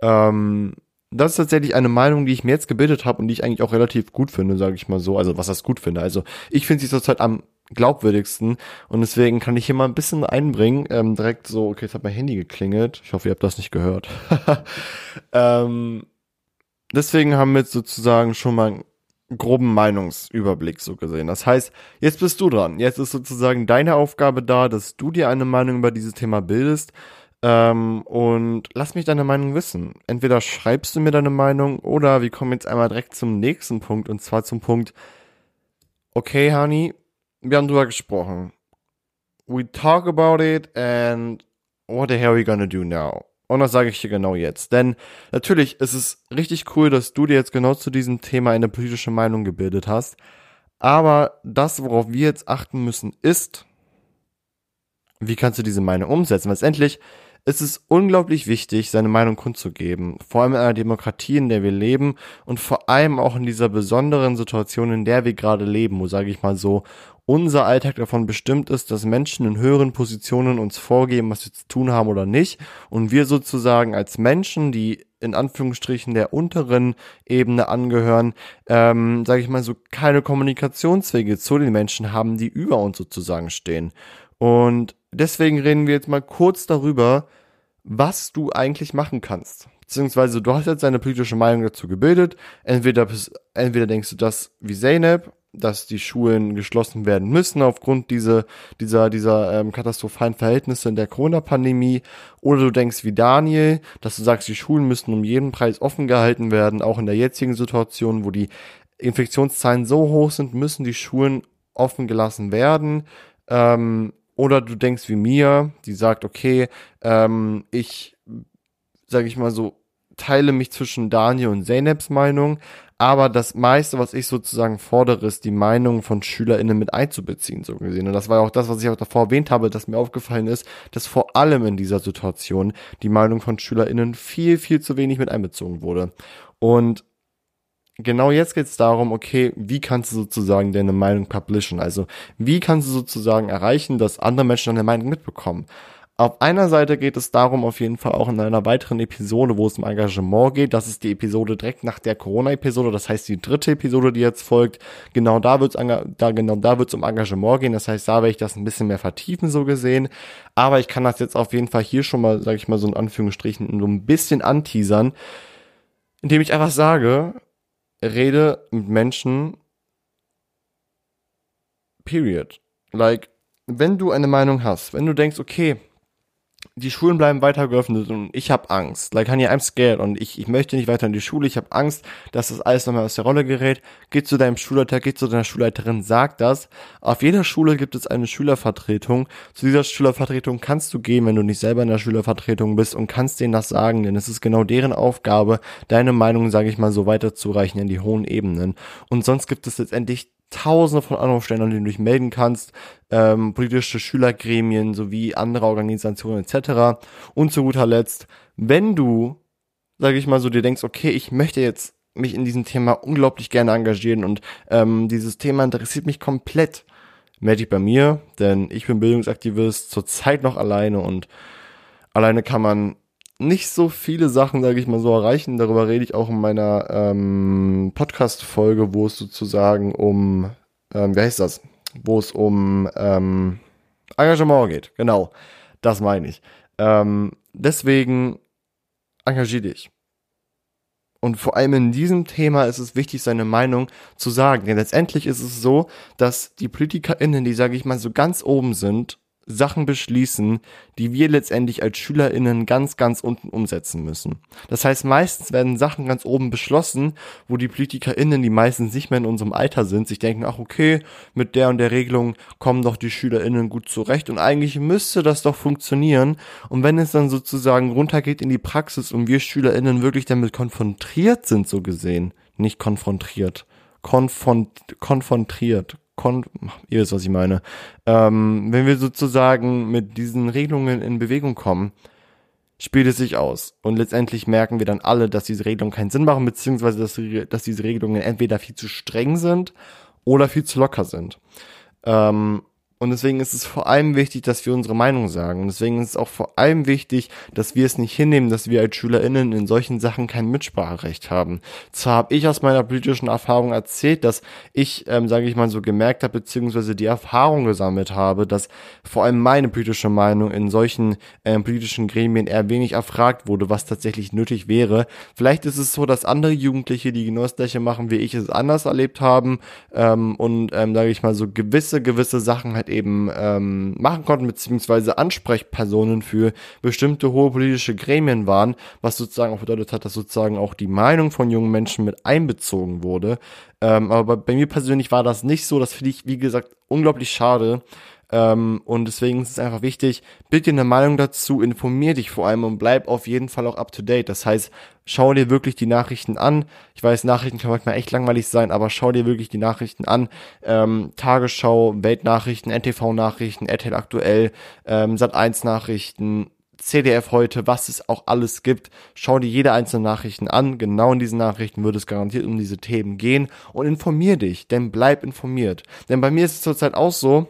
Ähm, das ist tatsächlich eine Meinung, die ich mir jetzt gebildet habe und die ich eigentlich auch relativ gut finde, sage ich mal so. Also was das gut finde. Also ich finde sie zurzeit am glaubwürdigsten und deswegen kann ich hier mal ein bisschen einbringen. Ähm, direkt so, okay, jetzt hat mein Handy geklingelt. Ich hoffe, ihr habt das nicht gehört. (laughs) ähm, deswegen haben wir jetzt sozusagen schon mal einen groben Meinungsüberblick so gesehen. Das heißt, jetzt bist du dran. Jetzt ist sozusagen deine Aufgabe da, dass du dir eine Meinung über dieses Thema bildest. Ähm, und lass mich deine Meinung wissen. Entweder schreibst du mir deine Meinung oder wir kommen jetzt einmal direkt zum nächsten Punkt und zwar zum Punkt, okay, Honey, wir haben drüber gesprochen. We talk about it and what the hell are we gonna do now? Und das sage ich dir genau jetzt. Denn natürlich ist es richtig cool, dass du dir jetzt genau zu diesem Thema eine politische Meinung gebildet hast. Aber das, worauf wir jetzt achten müssen, ist, wie kannst du diese Meinung umsetzen? Letztendlich es ist unglaublich wichtig, seine Meinung kundzugeben, vor allem in einer Demokratie, in der wir leben und vor allem auch in dieser besonderen Situation, in der wir gerade leben, wo, sage ich mal so, unser Alltag davon bestimmt ist, dass Menschen in höheren Positionen uns vorgeben, was wir zu tun haben oder nicht, und wir sozusagen als Menschen, die in Anführungsstrichen der unteren Ebene angehören, ähm, sage ich mal so, keine Kommunikationswege zu den Menschen haben, die über uns sozusagen stehen. Und deswegen reden wir jetzt mal kurz darüber, was du eigentlich machen kannst. Beziehungsweise du hast jetzt deine politische Meinung dazu gebildet. Entweder, entweder denkst du das wie Zeynep, dass die Schulen geschlossen werden müssen aufgrund dieser, dieser, dieser ähm, katastrophalen Verhältnisse in der Corona-Pandemie. Oder du denkst wie Daniel, dass du sagst, die Schulen müssen um jeden Preis offen gehalten werden. Auch in der jetzigen Situation, wo die Infektionszahlen so hoch sind, müssen die Schulen offen gelassen werden. Ähm, oder du denkst wie mir, die sagt, okay, ähm, ich, sage ich mal so, teile mich zwischen Daniel und Zeynep's Meinung, aber das meiste, was ich sozusagen fordere, ist die Meinung von SchülerInnen mit einzubeziehen, so gesehen. Und das war auch das, was ich auch davor erwähnt habe, dass mir aufgefallen ist, dass vor allem in dieser Situation die Meinung von SchülerInnen viel, viel zu wenig mit einbezogen wurde. Und genau jetzt geht es darum, okay, wie kannst du sozusagen deine Meinung publishen? Also wie kannst du sozusagen erreichen, dass andere Menschen deine Meinung mitbekommen? Auf einer Seite geht es darum, auf jeden Fall auch in einer weiteren Episode, wo es um Engagement geht. Das ist die Episode direkt nach der Corona-Episode, das heißt die dritte Episode, die jetzt folgt. Genau da wird es da, genau da wird's um Engagement gehen. Das heißt, da werde ich das ein bisschen mehr vertiefen, so gesehen. Aber ich kann das jetzt auf jeden Fall hier schon mal, sage ich mal, so in Anführungsstrichen, so ein bisschen anteasern, indem ich einfach sage, rede mit Menschen. Period. Like, wenn du eine Meinung hast, wenn du denkst, okay, die Schulen bleiben weiter geöffnet und ich habe Angst. Like, honey, I'm scared und ich, ich möchte nicht weiter in die Schule. Ich habe Angst, dass das alles nochmal aus der Rolle gerät. Geh zu deinem Schulleiter, geh zu deiner Schulleiterin, sag das. Auf jeder Schule gibt es eine Schülervertretung. Zu dieser Schülervertretung kannst du gehen, wenn du nicht selber in der Schülervertretung bist und kannst denen das sagen, denn es ist genau deren Aufgabe, deine Meinung, sage ich mal, so weiterzureichen in die hohen Ebenen. Und sonst gibt es letztendlich tausende von Anrufstellen, an denen du dich melden kannst, ähm, politische Schülergremien sowie andere Organisationen etc. Und zu guter Letzt, wenn du, sage ich mal so, dir denkst, okay, ich möchte jetzt mich in diesem Thema unglaublich gerne engagieren und ähm, dieses Thema interessiert mich komplett, melde dich bei mir, denn ich bin Bildungsaktivist, zurzeit noch alleine und alleine kann man nicht so viele Sachen, sage ich mal so, erreichen. Darüber rede ich auch in meiner ähm, Podcast-Folge, wo es sozusagen um, ähm, wie heißt das? Wo es um ähm, Engagement geht. Genau, das meine ich. Ähm, deswegen engagier dich. Und vor allem in diesem Thema ist es wichtig, seine Meinung zu sagen. Denn letztendlich ist es so, dass die PolitikerInnen, die, sage ich mal, so ganz oben sind, Sachen beschließen, die wir letztendlich als SchülerInnen ganz, ganz unten umsetzen müssen. Das heißt, meistens werden Sachen ganz oben beschlossen, wo die PolitikerInnen, die meistens nicht mehr in unserem Alter sind, sich denken, ach okay, mit der und der Regelung kommen doch die SchülerInnen gut zurecht und eigentlich müsste das doch funktionieren. Und wenn es dann sozusagen runtergeht in die Praxis und wir SchülerInnen wirklich damit konfrontiert sind, so gesehen, nicht konfrontiert, konfront konfrontiert, kon ihr wisst, was ich meine. Ähm, wenn wir sozusagen mit diesen Regelungen in Bewegung kommen, spielt es sich aus. Und letztendlich merken wir dann alle, dass diese Regelungen keinen Sinn machen, beziehungsweise dass, dass diese Regelungen entweder viel zu streng sind oder viel zu locker sind. Ähm, und deswegen ist es vor allem wichtig, dass wir unsere Meinung sagen. Und deswegen ist es auch vor allem wichtig, dass wir es nicht hinnehmen, dass wir als SchülerInnen in solchen Sachen kein Mitspracherecht haben. Zwar habe ich aus meiner politischen Erfahrung erzählt, dass ich, ähm, sage ich mal, so gemerkt habe, beziehungsweise die Erfahrung gesammelt habe, dass vor allem meine politische Meinung in solchen ähm, politischen Gremien eher wenig erfragt wurde, was tatsächlich nötig wäre. Vielleicht ist es so, dass andere Jugendliche, die genau das machen, wie ich es anders erlebt haben ähm, und, ähm, sage ich mal, so gewisse, gewisse Sachen halt halt eben ähm, machen konnten, beziehungsweise Ansprechpersonen für bestimmte hohe politische Gremien waren, was sozusagen auch bedeutet hat, dass sozusagen auch die Meinung von jungen Menschen mit einbezogen wurde. Ähm, aber bei mir persönlich war das nicht so. Das finde ich, wie gesagt, unglaublich schade. Ähm, und deswegen ist es einfach wichtig, dir eine Meinung dazu, informier dich vor allem und bleib auf jeden Fall auch up to date. Das heißt, schau dir wirklich die Nachrichten an. Ich weiß, Nachrichten können manchmal echt langweilig sein, aber schau dir wirklich die Nachrichten an. Ähm, Tagesschau, Weltnachrichten, NTV-Nachrichten, RTL aktuell, ähm, Sat1-Nachrichten, CDF heute, was es auch alles gibt. Schau dir jede einzelne Nachrichten an. Genau in diesen Nachrichten würde es garantiert um diese Themen gehen. Und informier dich, denn bleib informiert. Denn bei mir ist es zurzeit auch so,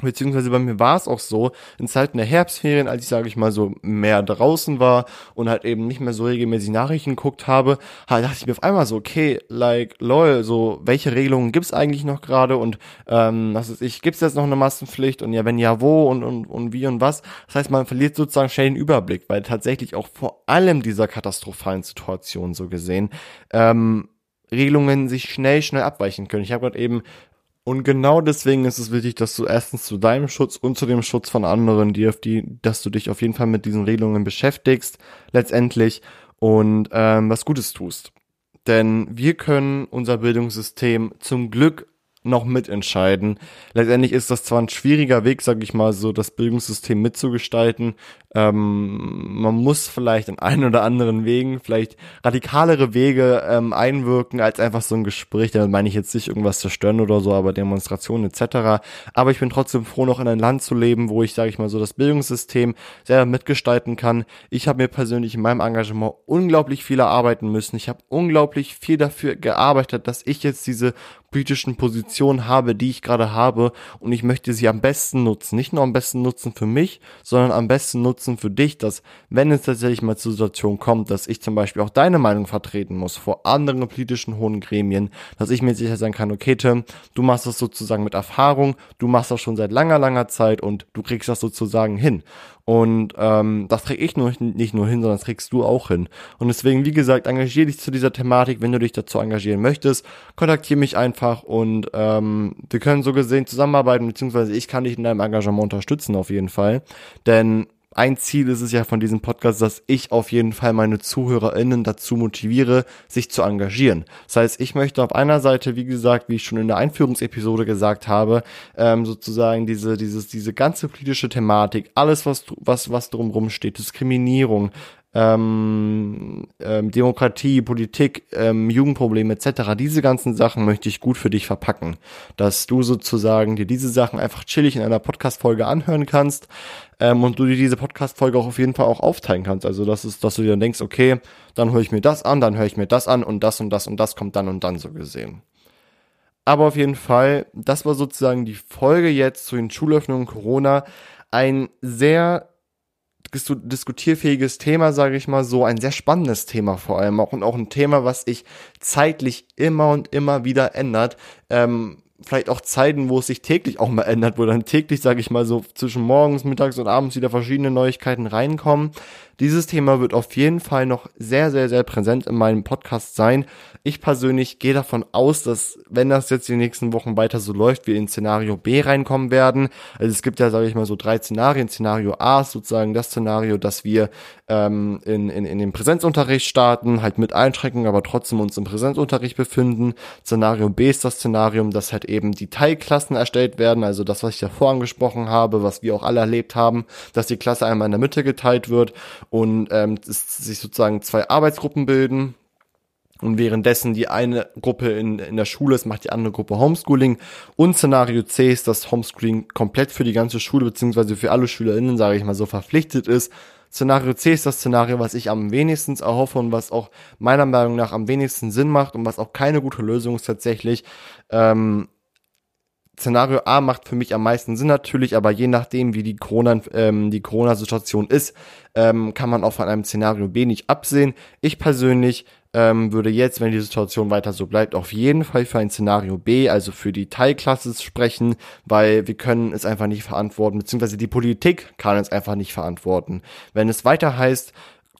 Beziehungsweise bei mir war es auch so, in Zeiten der Herbstferien, als ich, sage ich mal, so mehr draußen war und halt eben nicht mehr so regelmäßig Nachrichten geguckt habe, halt dachte ich mir auf einmal so, okay, like, lol, so, welche Regelungen gibt's eigentlich noch gerade und, ähm, was ist ich, gibt's jetzt noch eine Massenpflicht und ja, wenn ja, wo und, und, und wie und was. Das heißt, man verliert sozusagen schnell den Überblick, weil tatsächlich auch vor allem dieser katastrophalen Situation so gesehen, ähm, Regelungen sich schnell, schnell abweichen können. Ich habe gerade eben und genau deswegen ist es wichtig, dass du erstens zu deinem Schutz und zu dem Schutz von anderen, die auf die, dass du dich auf jeden Fall mit diesen Regelungen beschäftigst, letztendlich und ähm, was Gutes tust. Denn wir können unser Bildungssystem zum Glück noch mitentscheiden. Letztendlich ist das zwar ein schwieriger Weg, sage ich mal, so das Bildungssystem mitzugestalten. Ähm, man muss vielleicht in einen oder anderen Wegen vielleicht radikalere Wege ähm, einwirken als einfach so ein Gespräch. Damit meine ich jetzt nicht irgendwas zerstören oder so, aber Demonstrationen etc. Aber ich bin trotzdem froh, noch in einem Land zu leben, wo ich, sage ich mal, so das Bildungssystem selber mitgestalten kann. Ich habe mir persönlich in meinem Engagement unglaublich viel erarbeiten müssen. Ich habe unglaublich viel dafür gearbeitet, dass ich jetzt diese politischen Positionen habe, die ich gerade habe und ich möchte sie am besten nutzen. Nicht nur am besten nutzen für mich, sondern am besten nutzen für dich, dass wenn es tatsächlich mal zur Situation kommt, dass ich zum Beispiel auch deine Meinung vertreten muss vor anderen politischen hohen Gremien, dass ich mir sicher sein kann, okay Tim, du machst das sozusagen mit Erfahrung, du machst das schon seit langer, langer Zeit und du kriegst das sozusagen hin. Und ähm, das krieg ich nur, nicht nur hin, sondern das kriegst du auch hin. Und deswegen, wie gesagt, engagier dich zu dieser Thematik. Wenn du dich dazu engagieren möchtest, kontaktiere mich einfach und ähm, wir können so gesehen zusammenarbeiten, beziehungsweise ich kann dich in deinem Engagement unterstützen auf jeden Fall. Denn ein Ziel ist es ja von diesem Podcast, dass ich auf jeden Fall meine ZuhörerInnen dazu motiviere, sich zu engagieren. Das heißt, ich möchte auf einer Seite, wie gesagt, wie ich schon in der Einführungsepisode gesagt habe, ähm, sozusagen diese, dieses, diese ganze politische Thematik, alles, was, was, was drumherum steht, Diskriminierung, ähm, ähm, Demokratie, Politik, ähm, Jugendprobleme etc. Diese ganzen Sachen möchte ich gut für dich verpacken, dass du sozusagen dir diese Sachen einfach chillig in einer Podcast-Folge anhören kannst ähm, und du dir diese Podcast-Folge auch auf jeden Fall auch aufteilen kannst. Also das ist, dass du dir dann denkst, okay, dann höre ich mir das an, dann höre ich mir das an und das und das und das kommt dann und dann so gesehen. Aber auf jeden Fall, das war sozusagen die Folge jetzt zu den Schulöffnungen Corona. Ein sehr diskutierfähiges Thema, sage ich mal so, ein sehr spannendes Thema vor allem auch und auch ein Thema, was sich zeitlich immer und immer wieder ändert. Ähm, vielleicht auch Zeiten, wo es sich täglich auch mal ändert, wo dann täglich, sage ich mal so, zwischen morgens, mittags und abends wieder verschiedene Neuigkeiten reinkommen. Dieses Thema wird auf jeden Fall noch sehr, sehr, sehr präsent in meinem Podcast sein. Ich persönlich gehe davon aus, dass, wenn das jetzt die nächsten Wochen weiter so läuft, wir in Szenario B reinkommen werden. Also es gibt ja, sage ich mal, so drei Szenarien. Szenario A ist sozusagen das Szenario, dass wir ähm, in, in, in den Präsenzunterricht starten, halt mit Einschränkungen, aber trotzdem uns im Präsenzunterricht befinden. Szenario B ist das Szenario, dass halt eben die Teilklassen erstellt werden, also das, was ich davor angesprochen habe, was wir auch alle erlebt haben, dass die Klasse einmal in der Mitte geteilt wird und ähm, sich sozusagen zwei Arbeitsgruppen bilden. Und währenddessen die eine Gruppe in, in der Schule ist, macht die andere Gruppe Homeschooling. Und Szenario C ist, dass Homeschooling komplett für die ganze Schule beziehungsweise für alle SchülerInnen, sage ich mal so, verpflichtet ist. Szenario C ist das Szenario, was ich am wenigsten erhoffe und was auch meiner Meinung nach am wenigsten Sinn macht und was auch keine gute Lösung ist tatsächlich. Ähm, Szenario A macht für mich am meisten Sinn natürlich, aber je nachdem, wie die Corona, ähm, die Corona-Situation ist, ähm, kann man auch von einem Szenario B nicht absehen. Ich persönlich ähm, würde jetzt, wenn die Situation weiter so bleibt, auf jeden Fall für ein Szenario B, also für die Teilklasse sprechen, weil wir können es einfach nicht verantworten, beziehungsweise die Politik kann es einfach nicht verantworten. Wenn es weiter heißt,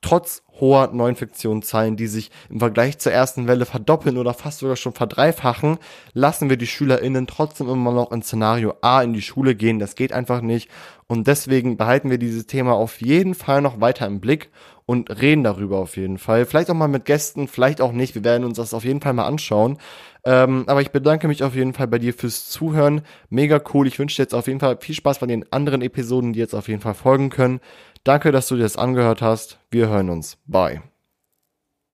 trotz hoher Neuinfektionszahlen, die sich im Vergleich zur ersten Welle verdoppeln oder fast sogar schon verdreifachen, lassen wir die SchülerInnen trotzdem immer noch in Szenario A in die Schule gehen. Das geht einfach nicht. Und deswegen behalten wir dieses Thema auf jeden Fall noch weiter im Blick und reden darüber auf jeden Fall. Vielleicht auch mal mit Gästen, vielleicht auch nicht. Wir werden uns das auf jeden Fall mal anschauen. Ähm, aber ich bedanke mich auf jeden Fall bei dir fürs Zuhören. Mega cool. Ich wünsche dir jetzt auf jeden Fall viel Spaß bei den anderen Episoden, die jetzt auf jeden Fall folgen können. Danke, dass du dir das angehört hast. Wir hören uns. Bye.